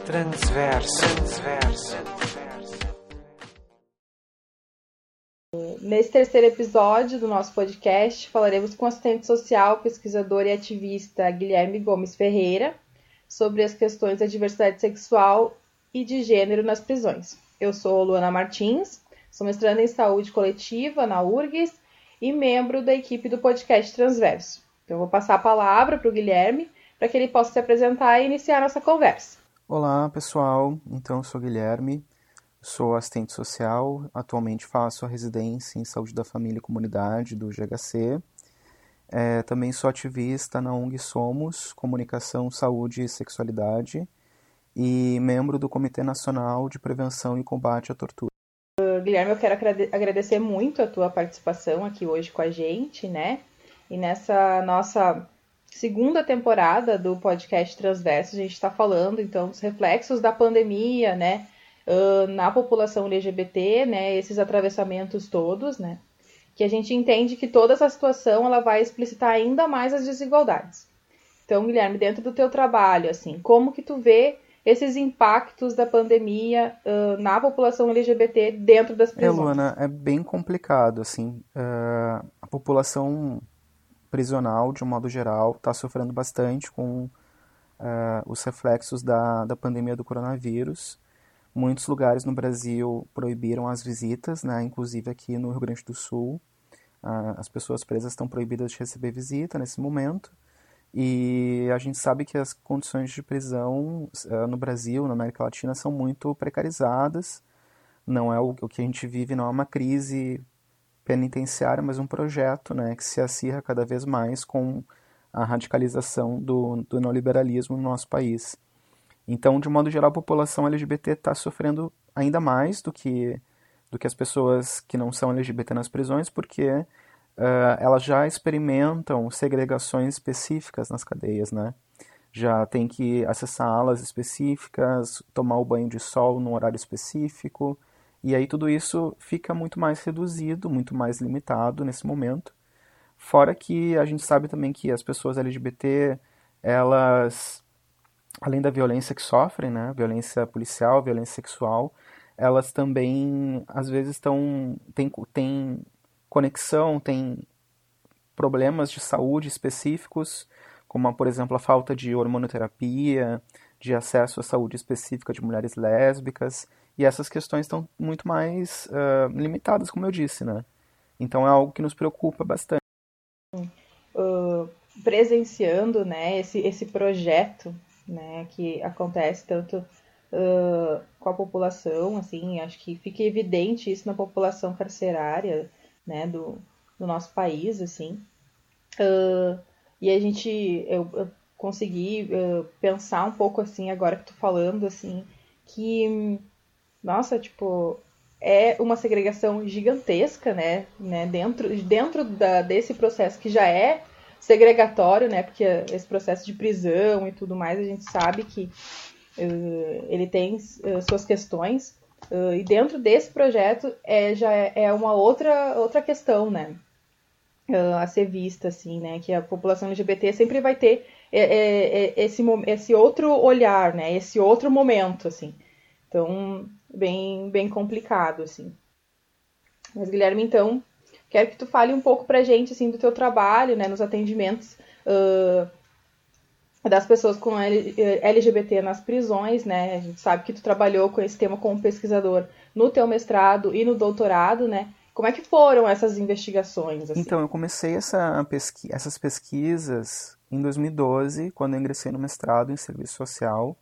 Transverso. Transverso. Nesse terceiro episódio do nosso podcast, falaremos com o assistente social, pesquisador e ativista Guilherme Gomes Ferreira sobre as questões da diversidade sexual e de gênero nas prisões. Eu sou Luana Martins, sou mestranda em saúde coletiva na URGS e membro da equipe do podcast Transverso. Então, eu vou passar a palavra para o Guilherme para que ele possa se apresentar e iniciar nossa conversa. Olá, pessoal. Então, eu sou Guilherme, sou assistente social, atualmente faço a residência em saúde da família e comunidade do GHC. É, também sou ativista na ONG Somos, Comunicação, Saúde e Sexualidade, e membro do Comitê Nacional de Prevenção e Combate à Tortura. Uh, Guilherme, eu quero agradecer muito a tua participação aqui hoje com a gente, né? E nessa nossa segunda temporada do podcast Transverso, a gente está falando então dos reflexos da pandemia, né, uh, na população LGBT, né, esses atravessamentos todos, né, que a gente entende que toda essa situação ela vai explicitar ainda mais as desigualdades. Então, Guilherme, dentro do teu trabalho, assim, como que tu vê esses impactos da pandemia uh, na população LGBT dentro das prisões? É, Luana, é bem complicado, assim, uh, a população prisional, de um modo geral, está sofrendo bastante com uh, os reflexos da, da pandemia do coronavírus. Muitos lugares no Brasil proibiram as visitas, né, inclusive aqui no Rio Grande do Sul. Uh, as pessoas presas estão proibidas de receber visita nesse momento. E a gente sabe que as condições de prisão uh, no Brasil, na América Latina, são muito precarizadas. Não é o, o que a gente vive, não é uma crise penitenciária, mas um projeto né, que se acirra cada vez mais com a radicalização do, do neoliberalismo no nosso país. Então, de modo geral, a população LGBT está sofrendo ainda mais do que, do que as pessoas que não são LGBT nas prisões, porque uh, elas já experimentam segregações específicas nas cadeias, né? Já tem que acessar alas específicas, tomar o banho de sol num horário específico, e aí tudo isso fica muito mais reduzido, muito mais limitado nesse momento. Fora que a gente sabe também que as pessoas LGBT, elas, além da violência que sofrem, né, violência policial, violência sexual, elas também, às vezes, estão, têm, têm conexão, têm problemas de saúde específicos, como, por exemplo, a falta de hormonoterapia, de acesso à saúde específica de mulheres lésbicas, e essas questões estão muito mais uh, limitadas, como eu disse, né? Então é algo que nos preocupa bastante. Uh, presenciando, né, esse, esse projeto, né, que acontece tanto uh, com a população, assim, acho que fica evidente isso na população carcerária, né, do, do nosso país, assim. e a gente, eu, eu consegui pensar um pouco, assim, agora que tô falando, assim, que nossa, tipo, é uma segregação gigantesca, né, né? Dentro, dentro da, desse processo que já é segregatório, né, porque esse processo de prisão e tudo mais, a gente sabe que uh, ele tem uh, suas questões, uh, e dentro desse projeto é, já é, é uma outra, outra questão, né, a ser vista, assim, né, que a população LGBT sempre vai ter esse, esse outro olhar, né, esse outro momento, assim, então, bem, bem complicado, assim. Mas, Guilherme, então, quero que tu fale um pouco pra gente, assim, do teu trabalho, né, nos atendimentos uh, das pessoas com LGBT nas prisões, né, a gente sabe que tu trabalhou com esse tema como pesquisador no teu mestrado e no doutorado, né, como é que foram essas investigações? Assim? Então, eu comecei essa pesqui essas pesquisas em 2012, quando eu ingressei no mestrado em serviço social,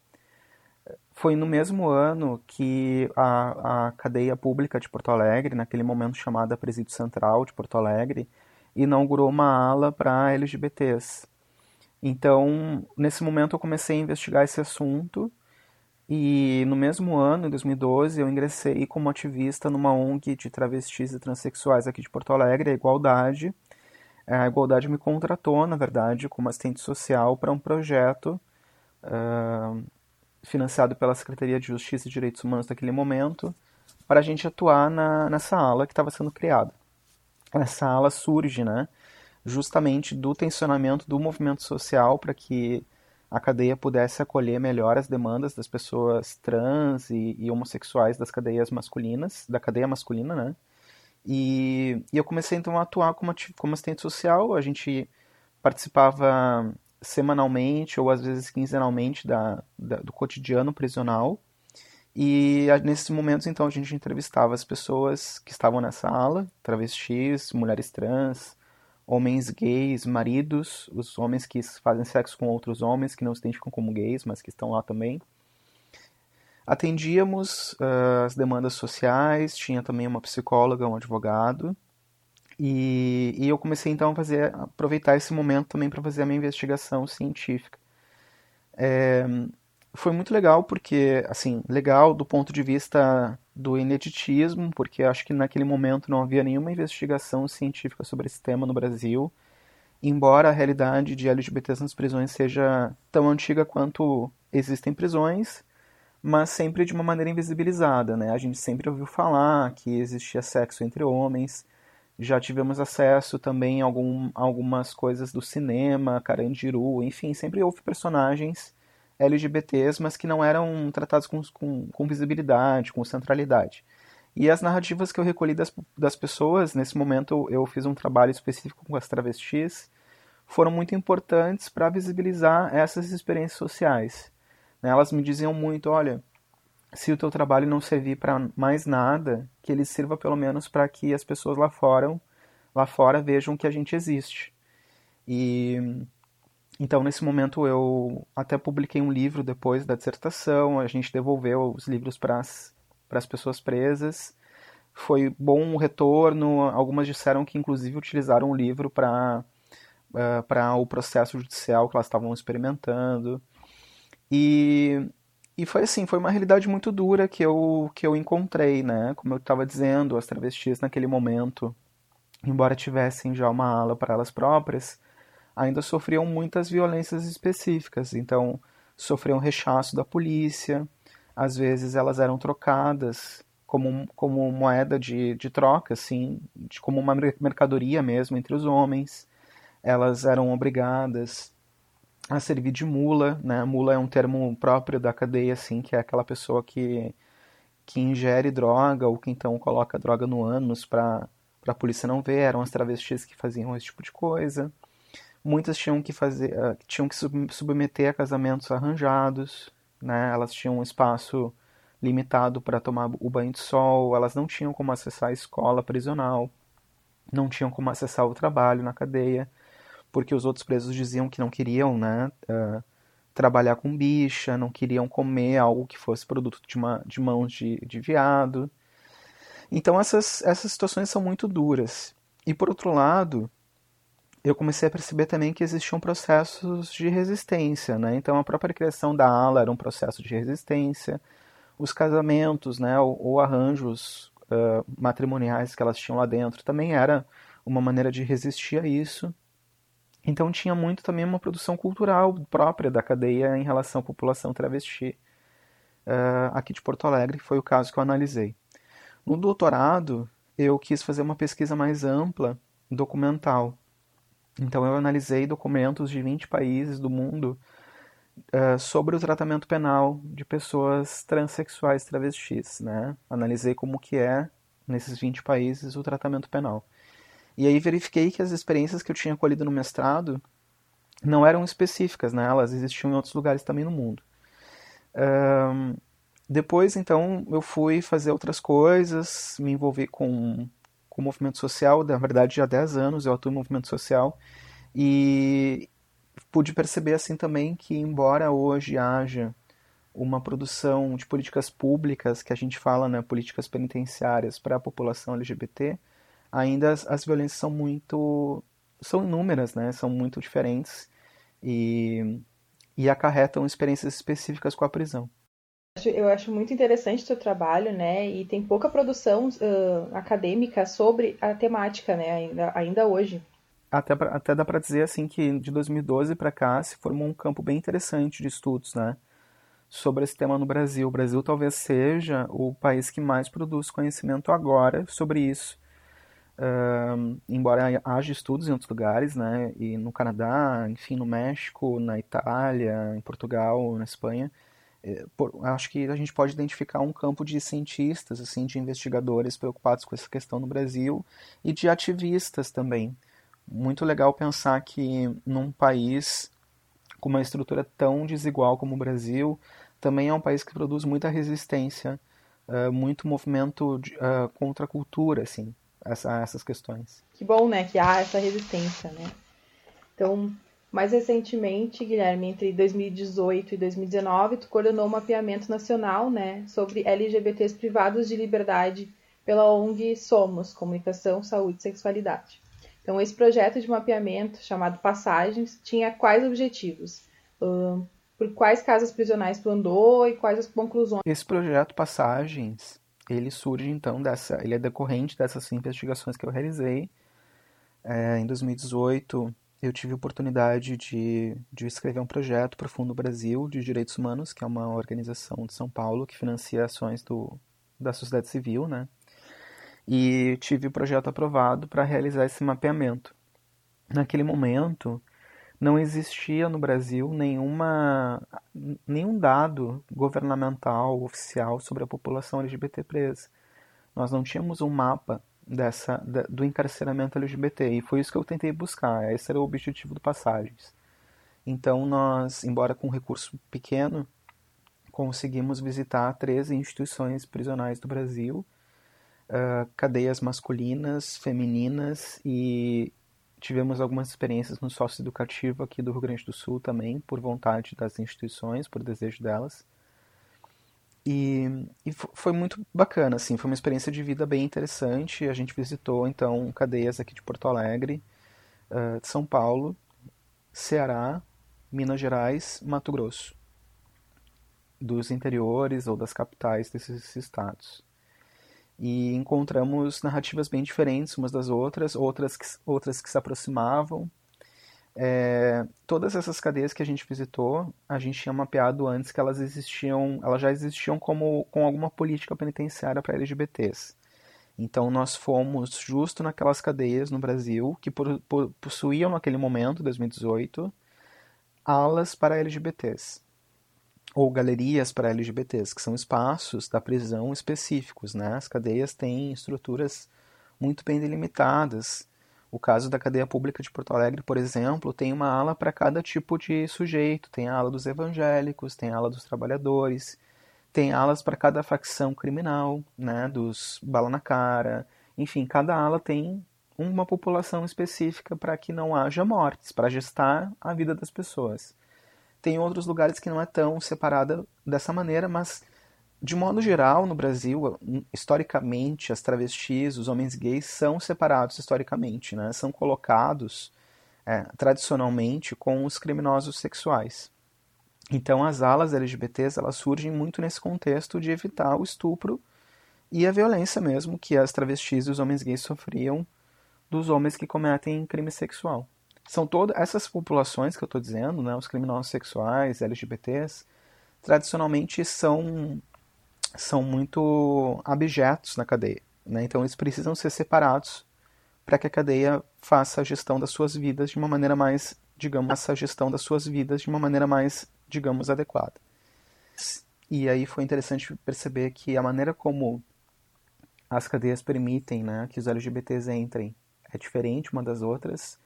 foi no mesmo ano que a, a cadeia pública de Porto Alegre, naquele momento chamada Presídio Central de Porto Alegre, inaugurou uma ala para LGBTs. Então, nesse momento eu comecei a investigar esse assunto e no mesmo ano, em 2012, eu ingressei como ativista numa ONG de travestis e transexuais aqui de Porto Alegre, a Igualdade. A Igualdade me contratou, na verdade, como assistente social para um projeto uh, financiado pela Secretaria de Justiça e Direitos Humanos naquele momento, para a gente atuar na, nessa ala que estava sendo criada. Essa ala surge, né, justamente do tensionamento do movimento social para que a cadeia pudesse acolher melhor as demandas das pessoas trans e, e homossexuais das cadeias masculinas, da cadeia masculina, né? E, e eu comecei então a atuar como, como assistente social. A gente participava semanalmente ou às vezes quinzenalmente da, da, do cotidiano prisional. E nesses momentos, então, a gente entrevistava as pessoas que estavam nessa ala, travestis, mulheres trans, homens gays, maridos, os homens que fazem sexo com outros homens que não se identificam como gays, mas que estão lá também. Atendíamos uh, as demandas sociais, tinha também uma psicóloga, um advogado, e, e eu comecei então a fazer, aproveitar esse momento também para fazer a minha investigação científica. É, foi muito legal porque, assim, legal do ponto de vista do ineditismo, porque acho que naquele momento não havia nenhuma investigação científica sobre esse tema no Brasil, embora a realidade de LGBTs nas prisões seja tão antiga quanto existem prisões, mas sempre de uma maneira invisibilizada, né? A gente sempre ouviu falar que existia sexo entre homens, já tivemos acesso também a algum, algumas coisas do cinema, Carandiru, enfim, sempre houve personagens LGBTs, mas que não eram tratados com, com, com visibilidade, com centralidade. E as narrativas que eu recolhi das, das pessoas, nesse momento eu fiz um trabalho específico com as travestis, foram muito importantes para visibilizar essas experiências sociais. Né? Elas me diziam muito, olha, se o teu trabalho não servir para mais nada, que ele sirva pelo menos para que as pessoas lá fora, lá fora vejam que a gente existe. E então, nesse momento, eu até publiquei um livro depois da dissertação, a gente devolveu os livros para as pessoas presas. Foi bom o retorno, algumas disseram que, inclusive, utilizaram o livro para uh, para o processo judicial que elas estavam experimentando. E, e foi assim, foi uma realidade muito dura que eu, que eu encontrei, né? Como eu estava dizendo, as travestis naquele momento, embora tivessem já uma ala para elas próprias, ainda sofriam muitas violências específicas. Então, sofriam rechaço da polícia, às vezes elas eram trocadas como, como moeda de, de troca, assim, de, como uma mercadoria mesmo entre os homens. Elas eram obrigadas a servir de mula, né? Mula é um termo próprio da cadeia, assim, que é aquela pessoa que, que ingere droga ou que então coloca droga no ânus para a polícia não ver. Eram as travestis que faziam esse tipo de coisa. Muitas tinham que fazer, uh, tinham que submeter a casamentos arranjados, né? Elas tinham um espaço limitado para tomar o banho de sol, elas não tinham como acessar a escola prisional, não tinham como acessar o trabalho na cadeia, porque os outros presos diziam que não queriam, né? Uh, trabalhar com bicha, não queriam comer algo que fosse produto de, uma, de mãos de, de viado. Então essas, essas situações são muito duras. E por outro lado, eu comecei a perceber também que existiam processos de resistência, né? Então a própria criação da ala era um processo de resistência, os casamentos, né, ou, ou arranjos uh, matrimoniais que elas tinham lá dentro também era uma maneira de resistir a isso. Então tinha muito também uma produção cultural própria da cadeia em relação à população travesti uh, aqui de Porto Alegre, foi o caso que eu analisei. No doutorado, eu quis fazer uma pesquisa mais ampla, documental, então eu analisei documentos de 20 países do mundo uh, sobre o tratamento penal de pessoas transexuais travestis, né? Analisei como que é nesses 20 países o tratamento penal. E aí verifiquei que as experiências que eu tinha colhido no mestrado não eram específicas, né? Elas existiam em outros lugares também no mundo. Um, depois, então, eu fui fazer outras coisas, me envolvi com com o movimento social, na verdade já há 10 anos eu atuo em movimento social e pude perceber assim também que embora hoje haja uma produção de políticas públicas que a gente fala, né, políticas penitenciárias para a população LGBT, ainda as, as violências são muito são inúmeras, né, são muito diferentes e, e acarretam experiências específicas com a prisão. Eu acho muito interessante o seu trabalho, né? E tem pouca produção uh, acadêmica sobre a temática, né? Ainda, ainda hoje. Até, pra, até dá para dizer assim que de 2012 para cá se formou um campo bem interessante de estudos, né? Sobre esse tema no Brasil. O Brasil talvez seja o país que mais produz conhecimento agora sobre isso. Embora haja estudos em outros lugares, né, e no Canadá, enfim, no México, na Itália, em Portugal, na Espanha, é, por, acho que a gente pode identificar um campo de cientistas, assim, de investigadores preocupados com essa questão no Brasil e de ativistas também. Muito legal pensar que num país com uma estrutura tão desigual como o Brasil, também é um país que produz muita resistência, uh, muito movimento de, uh, contra a cultura, assim essa, essas questões. Que bom, né, que há essa resistência, né? Então, mais recentemente, Guilherme, entre 2018 e 2019, tu coordenou um mapeamento nacional, né, sobre LGBTs privados de liberdade pela ONG Somos, Comunicação, Saúde e Sexualidade. Então, esse projeto de mapeamento, chamado Passagens, tinha quais objetivos? Por quais casas prisionais tu andou e quais as conclusões? Esse projeto Passagens ele surge então dessa, ele é decorrente dessas investigações que eu realizei. É, em 2018 eu tive a oportunidade de, de escrever um projeto para o Fundo Brasil de Direitos Humanos, que é uma organização de São Paulo que financia ações do, da sociedade civil, né? E tive o projeto aprovado para realizar esse mapeamento. Naquele momento, não existia no Brasil nenhuma, nenhum dado governamental oficial sobre a população LGBT presa. Nós não tínhamos um mapa dessa, do encarceramento LGBT e foi isso que eu tentei buscar. Esse era o objetivo do Passagens. Então nós, embora com um recurso pequeno, conseguimos visitar 13 instituições prisionais do Brasil, uh, cadeias masculinas, femininas e tivemos algumas experiências no sócio educativo aqui do Rio Grande do Sul também, por vontade das instituições, por desejo delas. E, e, foi muito bacana, assim, foi uma experiência de vida bem interessante. A gente visitou, então, cadeias aqui de Porto Alegre, uh, de São Paulo, Ceará, Minas Gerais, Mato Grosso. Dos interiores ou das capitais desses estados e encontramos narrativas bem diferentes umas das outras, outras que, outras que se aproximavam. É, todas essas cadeias que a gente visitou, a gente tinha mapeado antes que elas existiam, elas já existiam como com alguma política penitenciária para LGBTs. Então nós fomos justo naquelas cadeias no Brasil que possuíam naquele momento, 2018, alas para LGBTs ou galerias para LGBTs, que são espaços da prisão específicos. Né? As cadeias têm estruturas muito bem delimitadas. O caso da cadeia pública de Porto Alegre, por exemplo, tem uma ala para cada tipo de sujeito. Tem a ala dos evangélicos, tem a ala dos trabalhadores, tem alas para cada facção criminal, né? dos bala na cara. Enfim, cada ala tem uma população específica para que não haja mortes, para gestar a vida das pessoas. Tem outros lugares que não é tão separada dessa maneira, mas de modo geral, no Brasil, historicamente, as travestis, os homens gays são separados historicamente, né? São colocados é, tradicionalmente com os criminosos sexuais. Então, as alas LGBTs elas surgem muito nesse contexto de evitar o estupro e a violência mesmo que as travestis e os homens gays sofriam dos homens que cometem crime sexual são todas essas populações que eu estou dizendo, né, os criminosos sexuais, LGBTs, tradicionalmente são são muito abjetos na cadeia, né? Então eles precisam ser separados para que a cadeia faça a gestão das suas vidas de uma maneira mais, digamos, essa gestão das suas vidas de uma maneira mais, digamos, adequada. E aí foi interessante perceber que a maneira como as cadeias permitem, né, que os LGBTs entrem é diferente uma das outras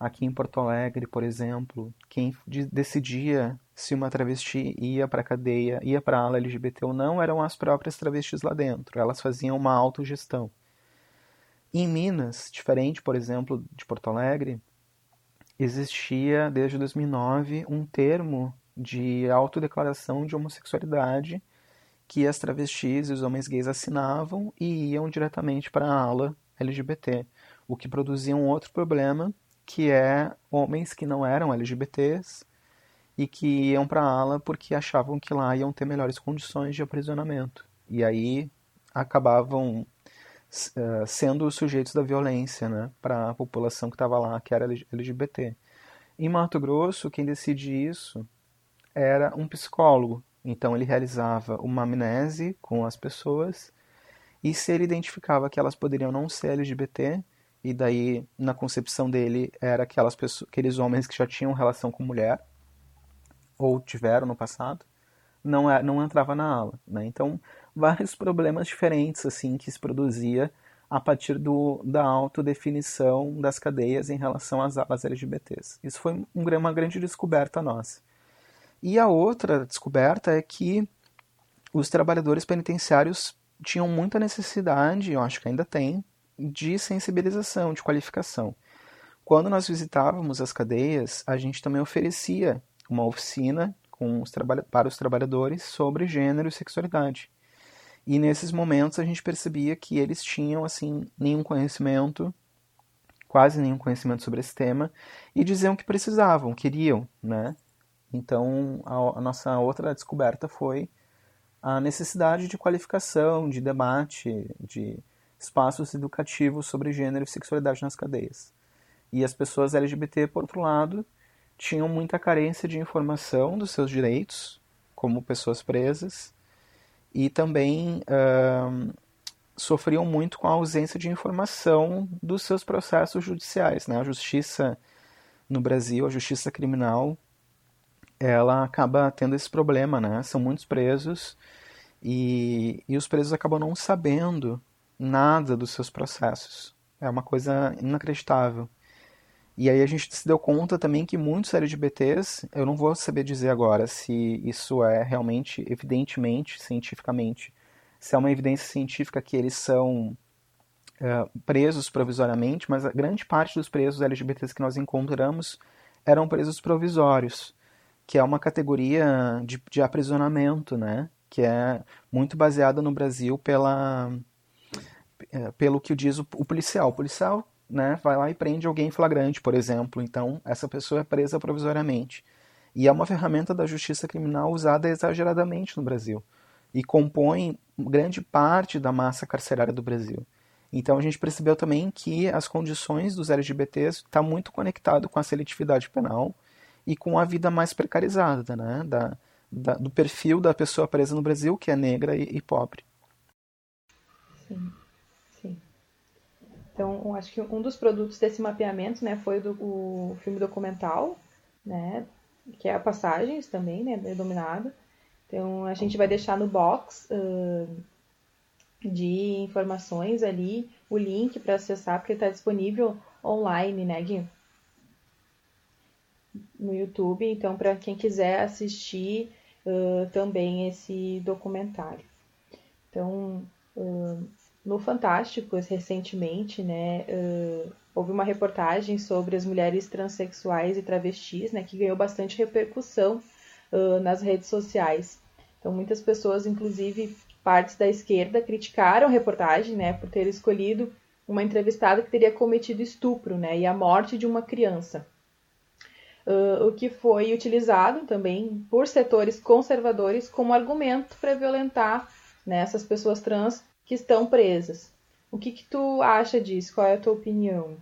Aqui em Porto Alegre, por exemplo, quem decidia se uma travesti ia para a cadeia, ia para a ala LGBT ou não, eram as próprias travestis lá dentro. Elas faziam uma autogestão. Em Minas, diferente, por exemplo, de Porto Alegre, existia desde 2009 um termo de autodeclaração de homossexualidade que as travestis e os homens gays assinavam e iam diretamente para a ala LGBT, o que produzia um outro problema que é homens que não eram LGBTs e que iam para a ala porque achavam que lá iam ter melhores condições de aprisionamento. E aí acabavam uh, sendo sujeitos da violência né, para a população que estava lá, que era LGBT. Em Mato Grosso, quem decide isso era um psicólogo. Então ele realizava uma amnese com as pessoas e se ele identificava que elas poderiam não ser LGBT, e daí na concepção dele era aquelas pessoas, aqueles homens que já tinham relação com mulher ou tiveram no passado, não é, não entrava na ala, né? Então vários problemas diferentes assim que se produzia a partir do, da autodefinição das cadeias em relação às alas LGBTs. Isso foi uma grande descoberta nossa. E a outra descoberta é que os trabalhadores penitenciários tinham muita necessidade, eu acho que ainda tem, de sensibilização, de qualificação. Quando nós visitávamos as cadeias, a gente também oferecia uma oficina os para os trabalhadores sobre gênero e sexualidade. E nesses momentos a gente percebia que eles tinham assim nenhum conhecimento, quase nenhum conhecimento sobre esse tema, e diziam que precisavam, queriam, né? Então a, a nossa outra descoberta foi a necessidade de qualificação, de debate, de espaços educativos sobre gênero e sexualidade nas cadeias. E as pessoas LGBT, por outro lado, tinham muita carência de informação dos seus direitos como pessoas presas e também uh, sofriam muito com a ausência de informação dos seus processos judiciais. Né? A justiça no Brasil, a justiça criminal, ela acaba tendo esse problema, né? São muitos presos e, e os presos acabam não sabendo nada dos seus processos. É uma coisa inacreditável. E aí a gente se deu conta também que muitos LGBTs, eu não vou saber dizer agora se isso é realmente, evidentemente, cientificamente, se é uma evidência científica que eles são uh, presos provisoriamente, mas a grande parte dos presos LGBTs que nós encontramos eram presos provisórios, que é uma categoria de, de aprisionamento, né? Que é muito baseada no Brasil pela, pelo que diz o, o policial. O policial né, vai lá e prende alguém em flagrante, por exemplo. Então, essa pessoa é presa provisoriamente. E é uma ferramenta da justiça criminal usada exageradamente no Brasil e compõe grande parte da massa carcerária do Brasil. Então a gente percebeu também que as condições dos LGBTs estão tá muito conectado com a seletividade penal e com a vida mais precarizada, né, da, da, do perfil da pessoa presa no Brasil, que é negra e, e pobre. Sim. Então, acho que um dos produtos desse mapeamento, né, foi do, o filme documental, né, que é a Passagens também, né, denominado. Então, a gente vai deixar no box uh, de informações ali o link para acessar, porque está disponível online, né, Gui? No YouTube. Então, para quem quiser assistir uh, também esse documentário. Então, uh, no Fantástico, recentemente, né, uh, houve uma reportagem sobre as mulheres transexuais e travestis, né, que ganhou bastante repercussão uh, nas redes sociais. Então, muitas pessoas, inclusive partes da esquerda, criticaram a reportagem, né, por ter escolhido uma entrevistada que teria cometido estupro, né, e a morte de uma criança. Uh, o que foi utilizado também por setores conservadores como argumento para violentar né, essas pessoas trans que estão presas. O que, que tu acha disso? Qual é a tua opinião?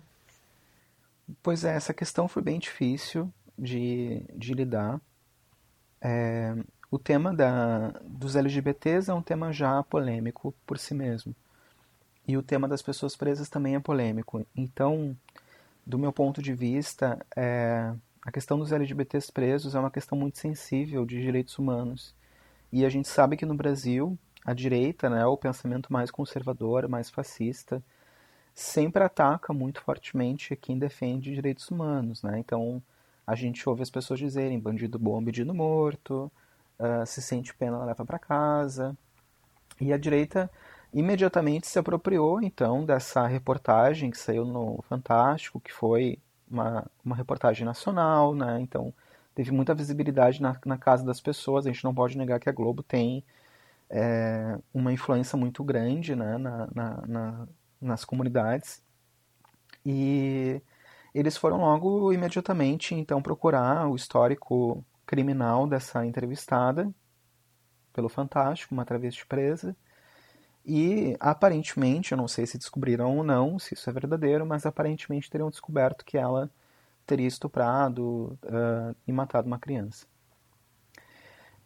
Pois é, essa questão foi bem difícil de, de lidar. É, o tema da, dos LGBTs é um tema já polêmico por si mesmo. E o tema das pessoas presas também é polêmico. Então, do meu ponto de vista, é, a questão dos LGBTs presos é uma questão muito sensível de direitos humanos. E a gente sabe que no Brasil, a direita, né, o pensamento mais conservador, mais fascista, sempre ataca muito fortemente quem defende direitos humanos, né? Então a gente ouve as pessoas dizerem bandido bom, bandido morto, uh, se sente pena, leva para casa. E a direita imediatamente se apropriou então dessa reportagem que saiu no Fantástico, que foi uma, uma reportagem nacional, né? Então teve muita visibilidade na, na casa das pessoas. A gente não pode negar que a Globo tem é, uma influência muito grande né, na, na, na, nas comunidades. E eles foram logo imediatamente então procurar o histórico criminal dessa entrevistada pelo Fantástico, uma travesti presa. E aparentemente, eu não sei se descobriram ou não, se isso é verdadeiro, mas aparentemente teriam descoberto que ela teria estuprado uh, e matado uma criança.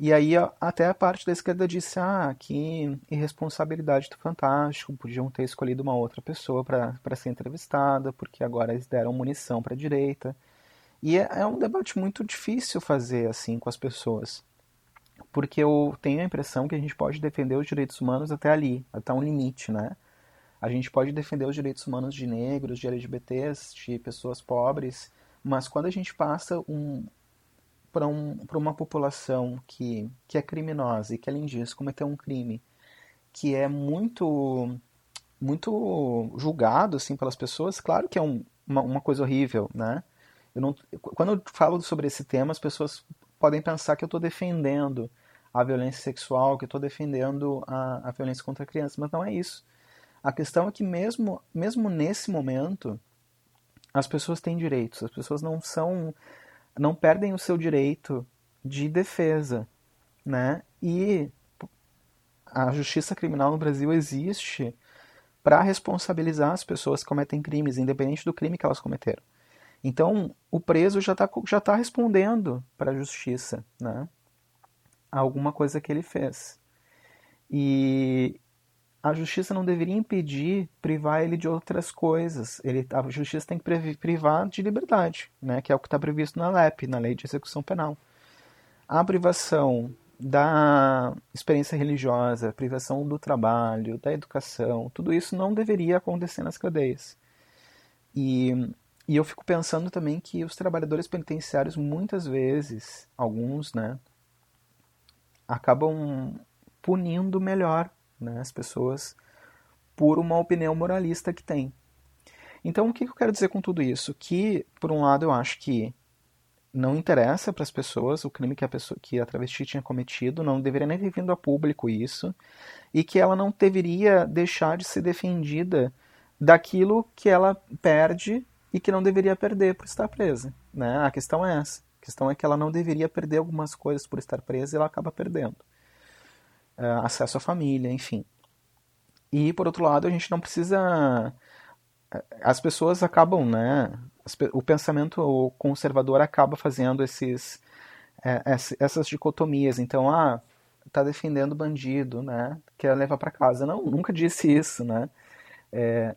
E aí até a parte da esquerda disse, ah, que irresponsabilidade do Fantástico, podiam ter escolhido uma outra pessoa para ser entrevistada, porque agora eles deram munição para a direita. E é, é um debate muito difícil fazer assim com as pessoas, porque eu tenho a impressão que a gente pode defender os direitos humanos até ali, até um limite, né? A gente pode defender os direitos humanos de negros, de LGBTs, de pessoas pobres, mas quando a gente passa um, para um, uma população que, que é criminosa e que, além disso, cometeu um crime que é muito muito julgado assim pelas pessoas, claro que é um, uma, uma, coisa horrível, né? Eu não, quando eu falo sobre esse tema, as pessoas podem pensar que eu estou defendendo a violência sexual, que eu estou defendendo a, a violência contra a criança, mas não é isso. A questão é que mesmo, mesmo nesse momento, as pessoas têm direitos, as pessoas não são não perdem o seu direito de defesa, né? E a justiça criminal no Brasil existe para responsabilizar as pessoas que cometem crimes, independente do crime que elas cometeram. Então, o preso já está já tá respondendo para a justiça, né? alguma coisa que ele fez. E, a justiça não deveria impedir, privar ele de outras coisas. Ele, a justiça tem que privar de liberdade, né, que é o que está previsto na LEP, na Lei de Execução Penal. A privação da experiência religiosa, a privação do trabalho, da educação, tudo isso não deveria acontecer nas cadeias. E, e eu fico pensando também que os trabalhadores penitenciários, muitas vezes, alguns, né, acabam punindo melhor né, as pessoas por uma opinião moralista que tem. Então, o que eu quero dizer com tudo isso? Que, por um lado, eu acho que não interessa para as pessoas o crime que a, pessoa, que a travesti tinha cometido, não deveria nem ter vindo a público isso, e que ela não deveria deixar de ser defendida daquilo que ela perde e que não deveria perder por estar presa. Né? A questão é essa. A questão é que ela não deveria perder algumas coisas por estar presa e ela acaba perdendo. Uh, acesso à família, enfim. E, por outro lado, a gente não precisa. As pessoas acabam, né? O pensamento conservador acaba fazendo esses, é, essas dicotomias. Então, ah, tá defendendo bandido, né? Quer levar para casa. Não, nunca disse isso, né? É,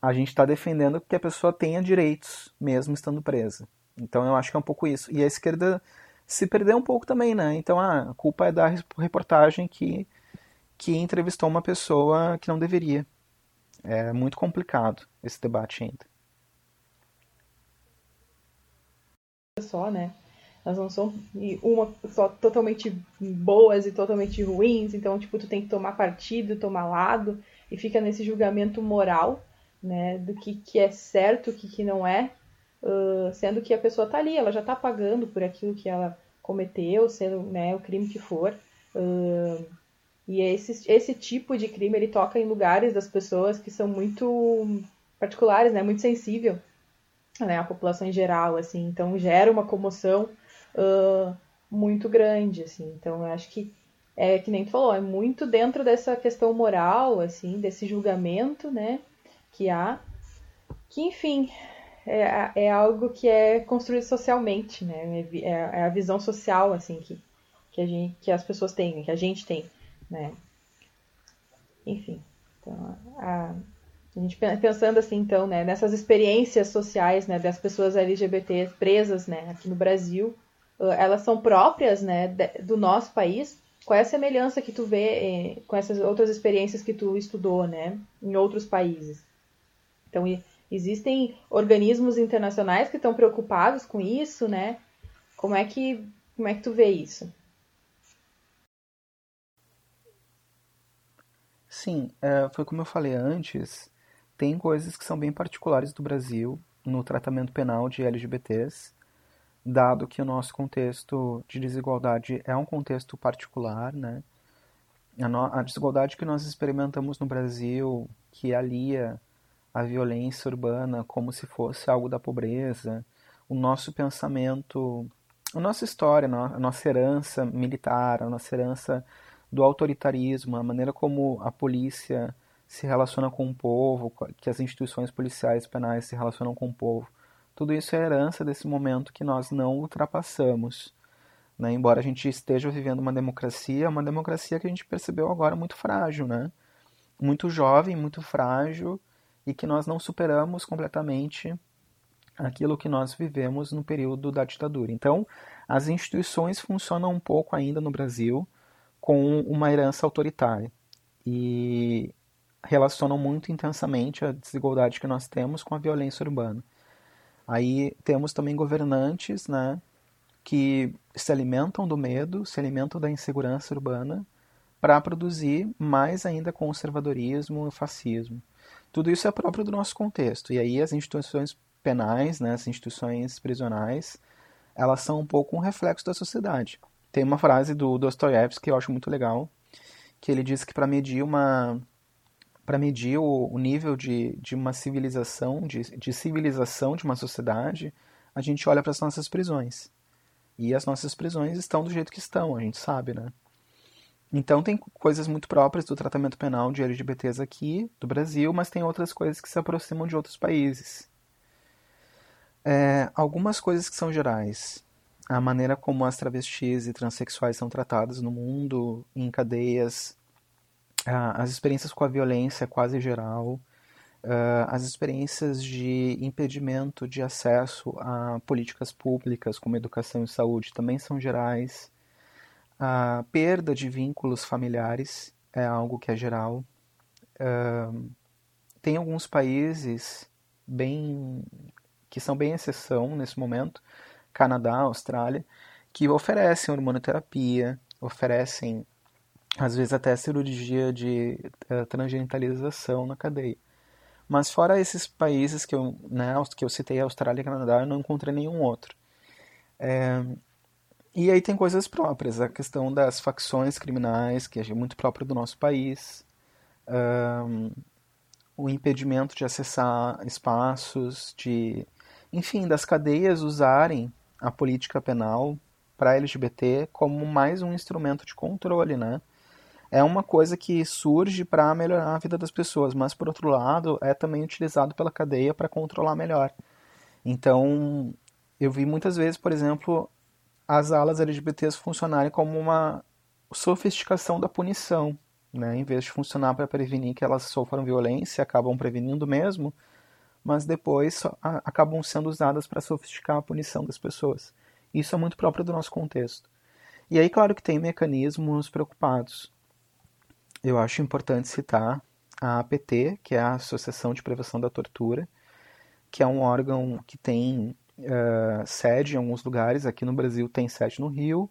a gente está defendendo que a pessoa tenha direitos, mesmo estando presa. Então, eu acho que é um pouco isso. E a esquerda se perdeu um pouco também, né? Então ah, a culpa é da reportagem que, que entrevistou uma pessoa que não deveria. É muito complicado esse debate ainda. Só, né? Elas não são uma só totalmente boas e totalmente ruins, então tipo tu tem que tomar partido, tomar lado e fica nesse julgamento moral, né, do que, que é certo, o que, que não é, uh, sendo que a pessoa tá ali, ela já tá pagando por aquilo que ela cometeu, sendo né, o crime que for. Uh, e esse, esse tipo de crime ele toca em lugares das pessoas que são muito particulares, né, muito sensível, né, a população em geral, assim. Então gera uma comoção uh, muito grande, assim. Então eu acho que é que nem tu falou, é muito dentro dessa questão moral, assim, desse julgamento, né, que há, que enfim, é, é algo que é construído socialmente, né? É, é a visão social, assim, que, que, a gente, que as pessoas têm, que a gente tem, né? Enfim, então, a, a gente pensando assim, então, né, nessas experiências sociais, né, das pessoas LGBT presas, né, aqui no Brasil, elas são próprias, né, do nosso país. Qual é a semelhança que tu vê eh, com essas outras experiências que tu estudou, né, em outros países? Então, Existem organismos internacionais que estão preocupados com isso, né? Como é que, como é que tu vê isso? Sim, é, foi como eu falei antes, tem coisas que são bem particulares do Brasil no tratamento penal de LGBTs, dado que o nosso contexto de desigualdade é um contexto particular, né? A, desigualdade que nós experimentamos no Brasil, que alia a violência urbana como se fosse algo da pobreza, o nosso pensamento, a nossa história, a nossa herança militar, a nossa herança do autoritarismo, a maneira como a polícia se relaciona com o povo, que as instituições policiais penais se relacionam com o povo. Tudo isso é herança desse momento que nós não ultrapassamos. Né? Embora a gente esteja vivendo uma democracia, uma democracia que a gente percebeu agora muito frágil, né? muito jovem, muito frágil e que nós não superamos completamente aquilo que nós vivemos no período da ditadura. Então, as instituições funcionam um pouco ainda no Brasil com uma herança autoritária e relacionam muito intensamente a desigualdade que nós temos com a violência urbana. Aí temos também governantes, né, que se alimentam do medo, se alimentam da insegurança urbana para produzir mais ainda conservadorismo e fascismo. Tudo isso é próprio do nosso contexto. E aí as instituições penais, né, as instituições prisionais, elas são um pouco um reflexo da sociedade. Tem uma frase do Dostoiévski que eu acho muito legal, que ele diz que para medir uma para medir o, o, nível de, de uma civilização, de, de civilização de uma sociedade, a gente olha para as nossas prisões. E as nossas prisões estão do jeito que estão, a gente sabe, né? Então tem coisas muito próprias do tratamento penal de LGBTs aqui, do Brasil, mas tem outras coisas que se aproximam de outros países. É, algumas coisas que são gerais. A maneira como as travestis e transexuais são tratadas no mundo, em cadeias, as experiências com a violência é quase geral, as experiências de impedimento de acesso a políticas públicas como educação e saúde também são gerais. A perda de vínculos familiares é algo que é geral. Uh, tem alguns países bem que são bem exceção nesse momento, Canadá, Austrália, que oferecem hormonoterapia, oferecem às vezes até cirurgia de uh, transgenitalização na cadeia. Mas fora esses países que eu, né, que eu citei, Austrália e Canadá, eu não encontrei nenhum outro. É, e aí tem coisas próprias, a questão das facções criminais, que é muito próprio do nosso país, um, o impedimento de acessar espaços, de, enfim, das cadeias usarem a política penal para LGBT como mais um instrumento de controle, né? É uma coisa que surge para melhorar a vida das pessoas, mas por outro lado é também utilizado pela cadeia para controlar melhor. Então, eu vi muitas vezes, por exemplo, as alas LGBTs funcionarem como uma sofisticação da punição, né? Em vez de funcionar para prevenir que elas sofram violência, acabam prevenindo mesmo, mas depois acabam sendo usadas para sofisticar a punição das pessoas. Isso é muito próprio do nosso contexto. E aí, claro que tem mecanismos preocupados. Eu acho importante citar a APT, que é a Associação de Prevenção da Tortura, que é um órgão que tem uh, sede em alguns lugares, aqui no Brasil tem sede no Rio,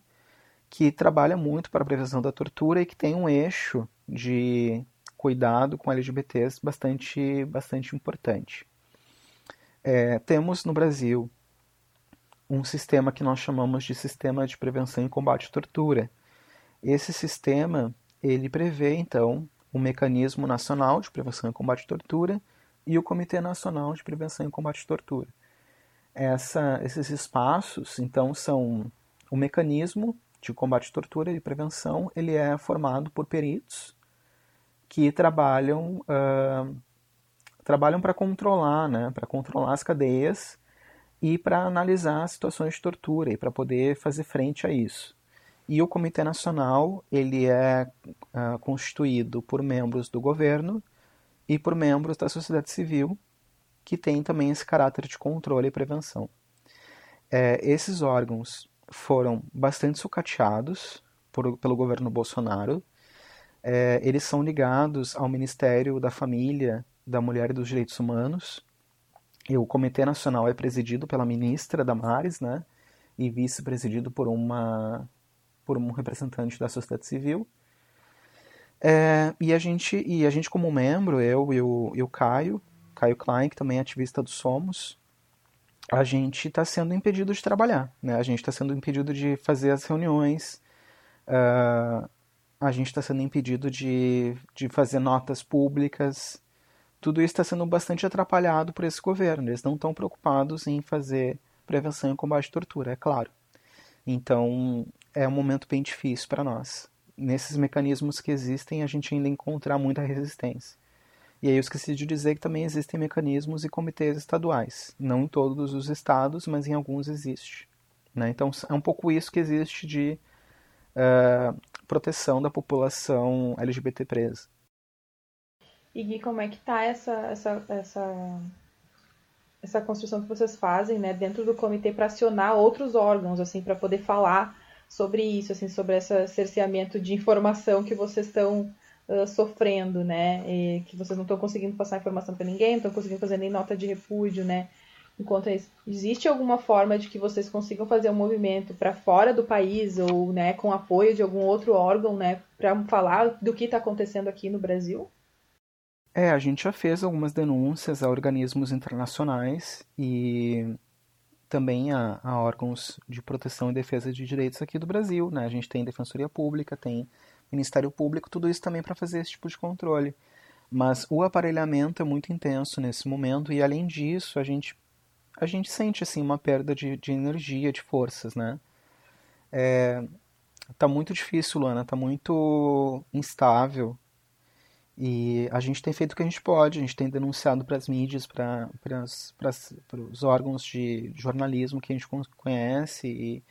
que trabalha muito para a prevenção da tortura e que tem um eixo de cuidado com LGBTs bastante, bastante importante. É, temos no Brasil um sistema que nós chamamos de Sistema de Prevenção e Combate à Tortura. Esse sistema ele prevê então o Mecanismo Nacional de Prevenção e Combate à Tortura e o Comitê Nacional de Prevenção e Combate à Tortura essa, esses espaços, então, são o mecanismo de combate à tortura e prevenção, ele é formado por peritos que trabalham uh, trabalham para controlar, né, para controlar as cadeias e para analisar situações de tortura e para poder fazer frente a isso. E o Comitê Nacional ele é uh, constituído por membros do governo e por membros da sociedade civil que tem também esse caráter de controle e prevenção. É, esses órgãos foram bastante sucateados por, pelo governo Bolsonaro. É, eles são ligados ao Ministério da Família, da Mulher e dos Direitos Humanos. E o Comitê Nacional é presidido pela ministra Damares, né? E vice-presidido por uma por um representante da sociedade civil. É, e a gente e a gente como membro, eu e o, e o Caio, Caio Klein, que também é ativista do Somos, a gente está sendo impedido de trabalhar, né? A gente está sendo impedido de fazer as reuniões, uh, a gente está sendo impedido de, de fazer notas públicas. Tudo isso está sendo bastante atrapalhado por esse governo. Eles não estão preocupados em fazer prevenção e combate à tortura, é claro. Então, é um momento bem difícil para nós. Nesses mecanismos que existem, a gente ainda encontra muita resistência. E aí eu esqueci de dizer que também existem mecanismos e comitês estaduais. Não em todos os estados, mas em alguns existe. Né? Então é um pouco isso que existe de uh, proteção da população LGBT presa. E Gui, como é que tá essa, essa, essa, essa construção que vocês fazem né, dentro do comitê para acionar outros órgãos, assim, para poder falar sobre isso, assim, sobre esse cerceamento de informação que vocês estão sofrendo, né? E que vocês não estão conseguindo passar informação para ninguém, não estão conseguindo fazer nem nota de repúdio, né? Enquanto isso, existe alguma forma de que vocês consigam fazer um movimento para fora do país ou, né, com apoio de algum outro órgão, né, para falar do que está acontecendo aqui no Brasil? É, a gente já fez algumas denúncias a organismos internacionais e também a, a, órgãos de proteção e defesa de direitos aqui do Brasil. Né? A gente tem Defensoria Pública, tem Ministério Público, tudo isso também para fazer esse tipo de controle. Mas o aparelhamento é muito intenso nesse momento e, além disso, a gente, a gente sente assim, uma perda de, de energia, de forças. Né? É, tá muito difícil, Luana, tá muito instável e a gente tem feito o que a gente pode, a gente tem denunciado para as mídias, para os órgãos de jornalismo que a gente conhece e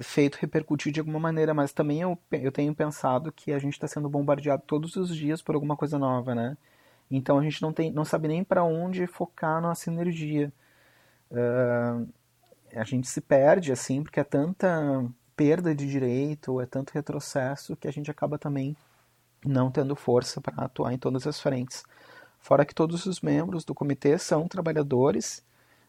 feito repercutir de alguma maneira, mas também eu, eu tenho pensado que a gente está sendo bombardeado todos os dias por alguma coisa nova, né? Então a gente não, tem, não sabe nem para onde focar a nossa energia. Uh, a gente se perde, assim, porque é tanta perda de direito, é tanto retrocesso que a gente acaba também não tendo força para atuar em todas as frentes. Fora que todos os membros do comitê são trabalhadores,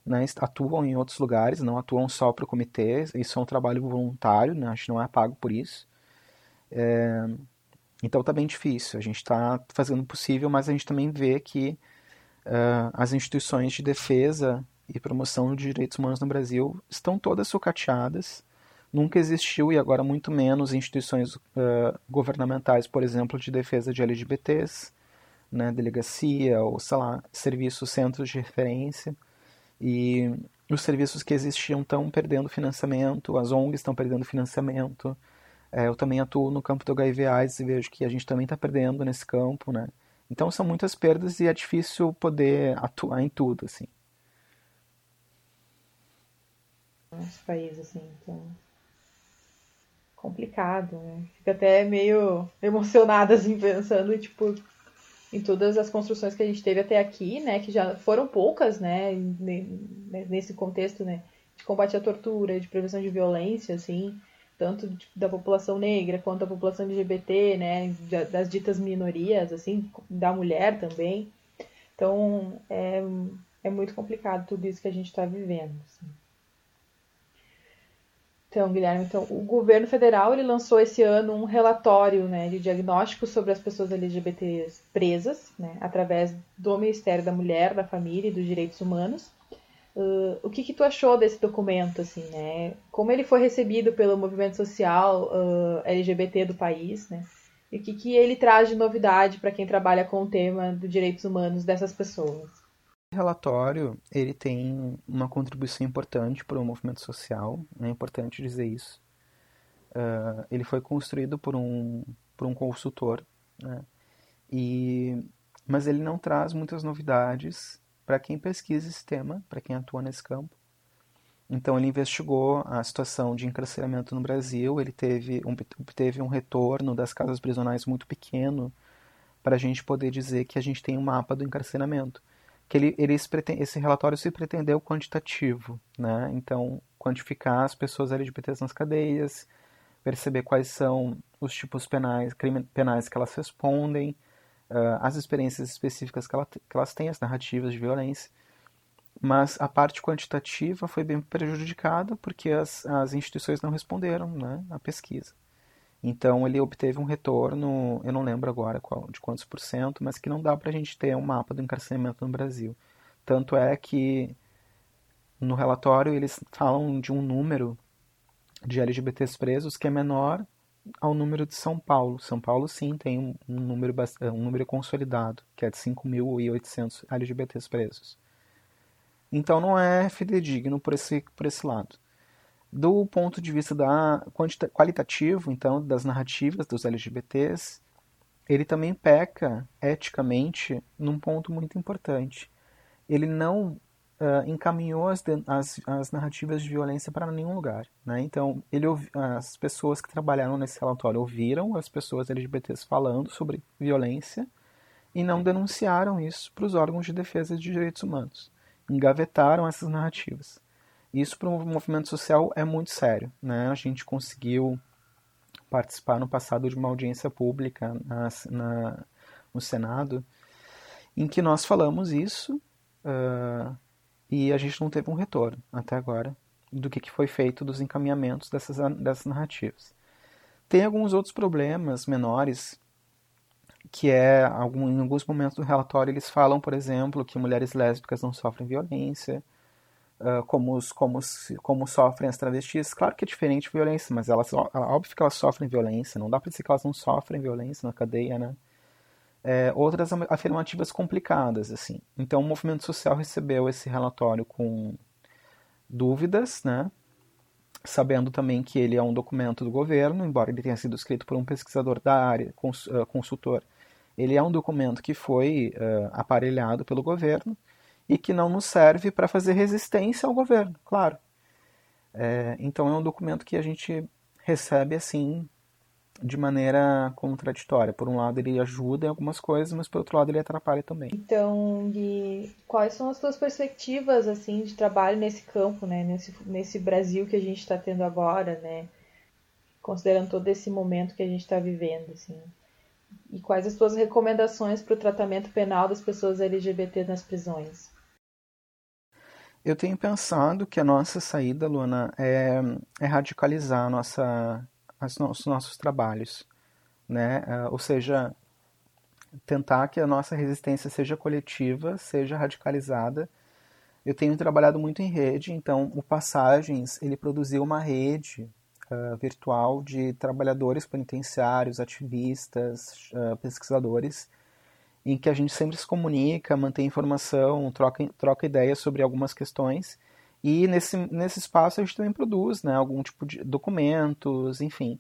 né, atuam em outros lugares, não atuam só para o comitê, isso é um trabalho voluntário, né, a gente não é pago por isso. É, então está bem difícil, a gente está fazendo o possível, mas a gente também vê que uh, as instituições de defesa e promoção de direitos humanos no Brasil estão todas sucateadas, nunca existiu e agora muito menos instituições uh, governamentais, por exemplo, de defesa de LGBTs, né, delegacia ou, sei lá, serviços, centros de referência. E os serviços que existiam estão perdendo financiamento, as ONGs estão perdendo financiamento. É, eu também atuo no campo do HIV AIDS e vejo que a gente também está perdendo nesse campo, né? Então são muitas perdas e é difícil poder atuar em tudo, assim. Nosso país, assim, então complicado, né? Fica até meio emocionada, assim, pensando, tipo, em todas as construções que a gente teve até aqui, né? Que já foram poucas, né? Nesse contexto, né? De combate à tortura, de prevenção de violência, assim, tanto da população negra quanto da população LGBT, né? Das ditas minorias, assim, da mulher também. Então, é, é muito complicado tudo isso que a gente está vivendo. Assim. Então, Guilherme, então, o governo federal ele lançou esse ano um relatório né, de diagnóstico sobre as pessoas LGBTs presas, né, através do Ministério da Mulher, da Família e dos Direitos Humanos. Uh, o que, que tu achou desse documento, assim, né? Como ele foi recebido pelo movimento social uh, LGBT do país, né? E o que, que ele traz de novidade para quem trabalha com o tema dos direitos humanos dessas pessoas? Relatório ele tem uma contribuição importante para o movimento social, é importante dizer isso. Uh, ele foi construído por um, por um consultor, né? e, mas ele não traz muitas novidades para quem pesquisa esse tema, para quem atua nesse campo. Então ele investigou a situação de encarceramento no Brasil, ele teve um, teve um retorno das casas prisionais muito pequeno para a gente poder dizer que a gente tem um mapa do encarceramento que ele, eles esse relatório se pretendeu quantitativo, né? Então, quantificar as pessoas LGBTs nas cadeias, perceber quais são os tipos penais, crime, penais que elas respondem, uh, as experiências específicas que, ela, que elas têm, as narrativas de violência. Mas a parte quantitativa foi bem prejudicada porque as, as instituições não responderam né, à pesquisa. Então ele obteve um retorno, eu não lembro agora qual, de quantos por cento, mas que não dá para a gente ter um mapa do encarceramento no Brasil. Tanto é que no relatório eles falam de um número de LGBTs presos que é menor ao número de São Paulo. São Paulo sim tem um, número, um número consolidado, que é de 5.800 LGBTs presos. Então não é fidedigno por esse, por esse lado. Do ponto de vista da qualitativo, então, das narrativas dos LGBTs, ele também peca eticamente num ponto muito importante. Ele não uh, encaminhou as, as, as, narrativas de violência para nenhum lugar. Né? Então, ele, as pessoas que trabalharam nesse relatório ouviram as pessoas LGBTs falando sobre violência e não denunciaram isso para os órgãos de defesa de direitos humanos. Engavetaram essas narrativas. Isso para um movimento social é muito sério. Né? A gente conseguiu participar no passado de uma audiência pública na, na, no Senado em que nós falamos isso uh, e a gente não teve um retorno até agora do que, que foi feito dos encaminhamentos dessas, dessas narrativas. Tem alguns outros problemas menores que é algum, em alguns momentos do relatório eles falam, por exemplo, que mulheres lésbicas não sofrem violência, uh, como, como, como sofrem as travestis. Claro que é diferente violência, mas elas, óbvio que elas sofrem violência. Não dá para dizer que elas não sofrem violência na cadeia, né? É, outras afirmativas complicadas, assim. Então, o movimento social recebeu esse relatório com dúvidas, né? Sabendo também que ele é um documento do governo, embora ele tenha sido escrito por um pesquisador da área, ah, consultor. Ele é um documento que foi uh, aparelhado pelo governo e que não nos serve para fazer resistência ao governo, claro. É, então é um documento que a gente recebe assim de maneira contraditória. Por um lado ele ajuda em algumas coisas, mas por outro lado ele atrapalha também. Então, Gui, quais são as tuas perspectivas assim de trabalho nesse campo, né? Nesse, nesse Brasil que a gente está tendo agora, né? Considerando todo esse momento que a gente está vivendo, assim. E quais as tuas recomendações para o tratamento penal das pessoas LGBT nas prisões? Eu tenho pensado que a nossa saída, Luana, é, é radicalizar nossa, as, os nossos trabalhos, né? Uh, ou seja, tentar que a nossa resistência seja coletiva, seja radicalizada. Eu tenho trabalhado muito em rede, então o Passagens ele produziu uma rede uh, virtual de trabalhadores penitenciários, ativistas, uh, pesquisadores em que a gente sempre se comunica, mantém informação, troca, troca ideias sobre algumas questões. E nesse, nesse espaço a gente também produz né, algum tipo de documentos, enfim,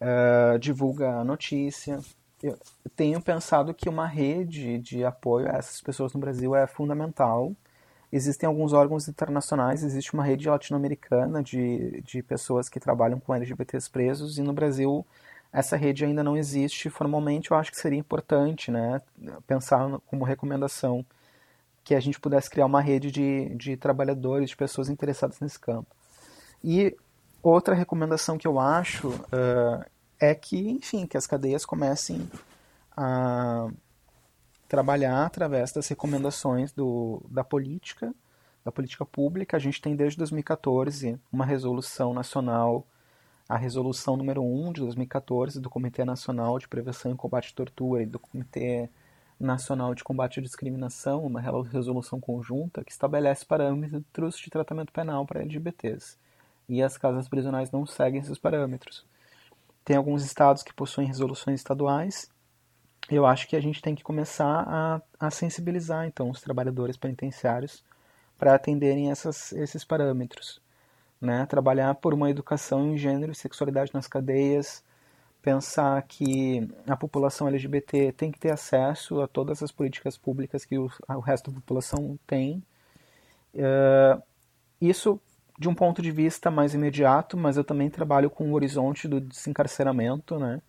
uh, divulga notícia. Eu tenho pensado que uma rede de apoio a essas pessoas no Brasil é fundamental. Existem alguns órgãos internacionais, existe uma rede latino-americana de, de pessoas que trabalham com LGBTs presos, e no Brasil essa rede ainda não existe formalmente, eu acho que seria importante né, pensar como recomendação que a gente pudesse criar uma rede de, de trabalhadores, de pessoas interessadas nesse campo. E outra recomendação que eu acho uh, é que, enfim, que as cadeias comecem a trabalhar através das recomendações do, da política, da política pública. A gente tem desde 2014 uma resolução nacional a resolução número 1 de 2014 do Comitê Nacional de Prevenção e Combate à Tortura e do Comitê Nacional de Combate à Discriminação, uma resolução conjunta que estabelece parâmetros de tratamento penal para LGBTs. E as casas prisionais não seguem esses parâmetros. Tem alguns estados que possuem resoluções estaduais. Eu acho que a gente tem que começar a, a sensibilizar então os trabalhadores penitenciários para atenderem essas, esses parâmetros né? Trabalhar por uma educação em gênero e sexualidade nas cadeias, pensar que a população LGBT tem que ter acesso a todas as políticas públicas que o, o resto da população tem. Uh, isso de um ponto de vista mais imediato, mas eu também trabalho com o horizonte do desencarceramento, né?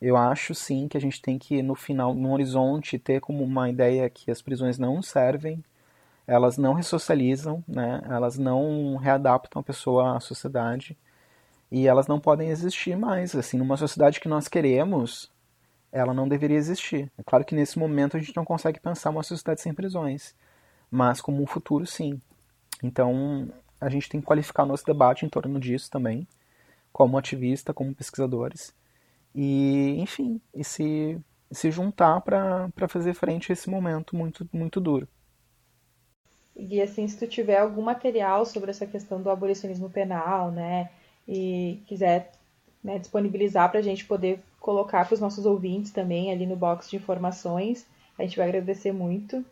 Eu acho sim que a gente tem que, no final, no horizonte, ter como uma ideia que as prisões não servem elas não ressocializam, né? elas não readaptam a pessoa à sociedade e elas não podem existir mais. Assim, numa sociedade que nós queremos, ela não deveria existir. É claro que nesse momento a gente não consegue pensar uma sociedade sem prisões, mas como um futuro, sim. Então, a gente tem que qualificar nosso debate em torno disso também, como ativista, como pesquisadores, e, enfim, e se, se juntar para fazer frente a esse momento muito, muito duro. E assim, se tu tiver algum material sobre essa questão do abolicionismo penal, né, e quiser né, disponibilizar para a gente poder colocar para os nossos ouvintes também ali no box de informações, a gente vai agradecer muito,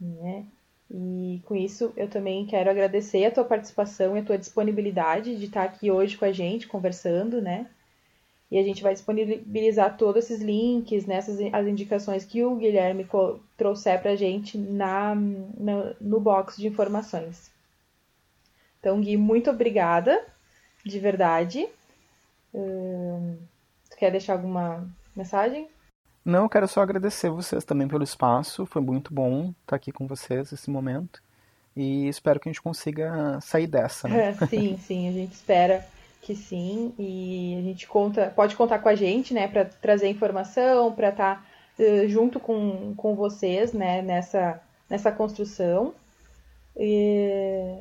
né? E com isso eu também quero agradecer a tua participação e a tua disponibilidade de estar aqui hoje com a gente conversando, né? E a gente vai disponibilizar todos esses links, nessas né, as indicações que o Guilherme trouxer para a gente na, na, no box de informações. Então, Gui, muito obrigada, de verdade. Hum, tu quer deixar alguma mensagem? Não, eu quero só agradecer vocês também pelo espaço. Foi muito bom estar aqui com vocês nesse momento. E espero que a gente consiga sair dessa. Né? Sim, sim, a gente espera que sim. E a gente conta, pode contar com a gente, né, para trazer informação, para estar tá, uh, junto com, com vocês, né, nessa, nessa construção. E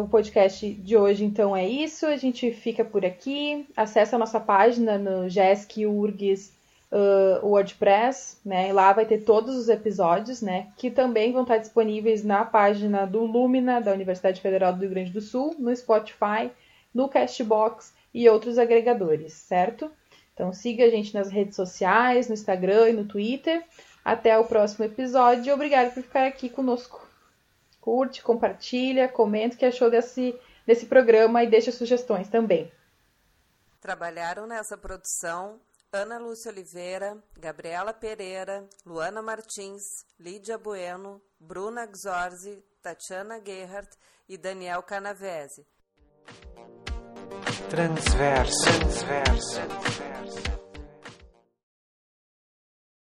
o podcast de hoje, então, é isso. A gente fica por aqui. Acesse a nossa página no Jesc URGS uh, WordPress, né? Lá vai ter todos os episódios, né? Que também vão estar disponíveis na página do Lumina, da Universidade Federal do Rio Grande do Sul, no Spotify, no Castbox e outros agregadores, certo? Então siga a gente nas redes sociais, no Instagram e no Twitter. Até o próximo episódio. Obrigado por ficar aqui conosco curte, compartilha, comenta o que achou desse, desse programa e deixa sugestões também. Trabalharam nessa produção Ana Lúcia Oliveira, Gabriela Pereira, Luana Martins, Lídia Bueno, Bruna Gzorzi, Tatiana Gerhardt e Daniel Canavese. Transverso. Transverso.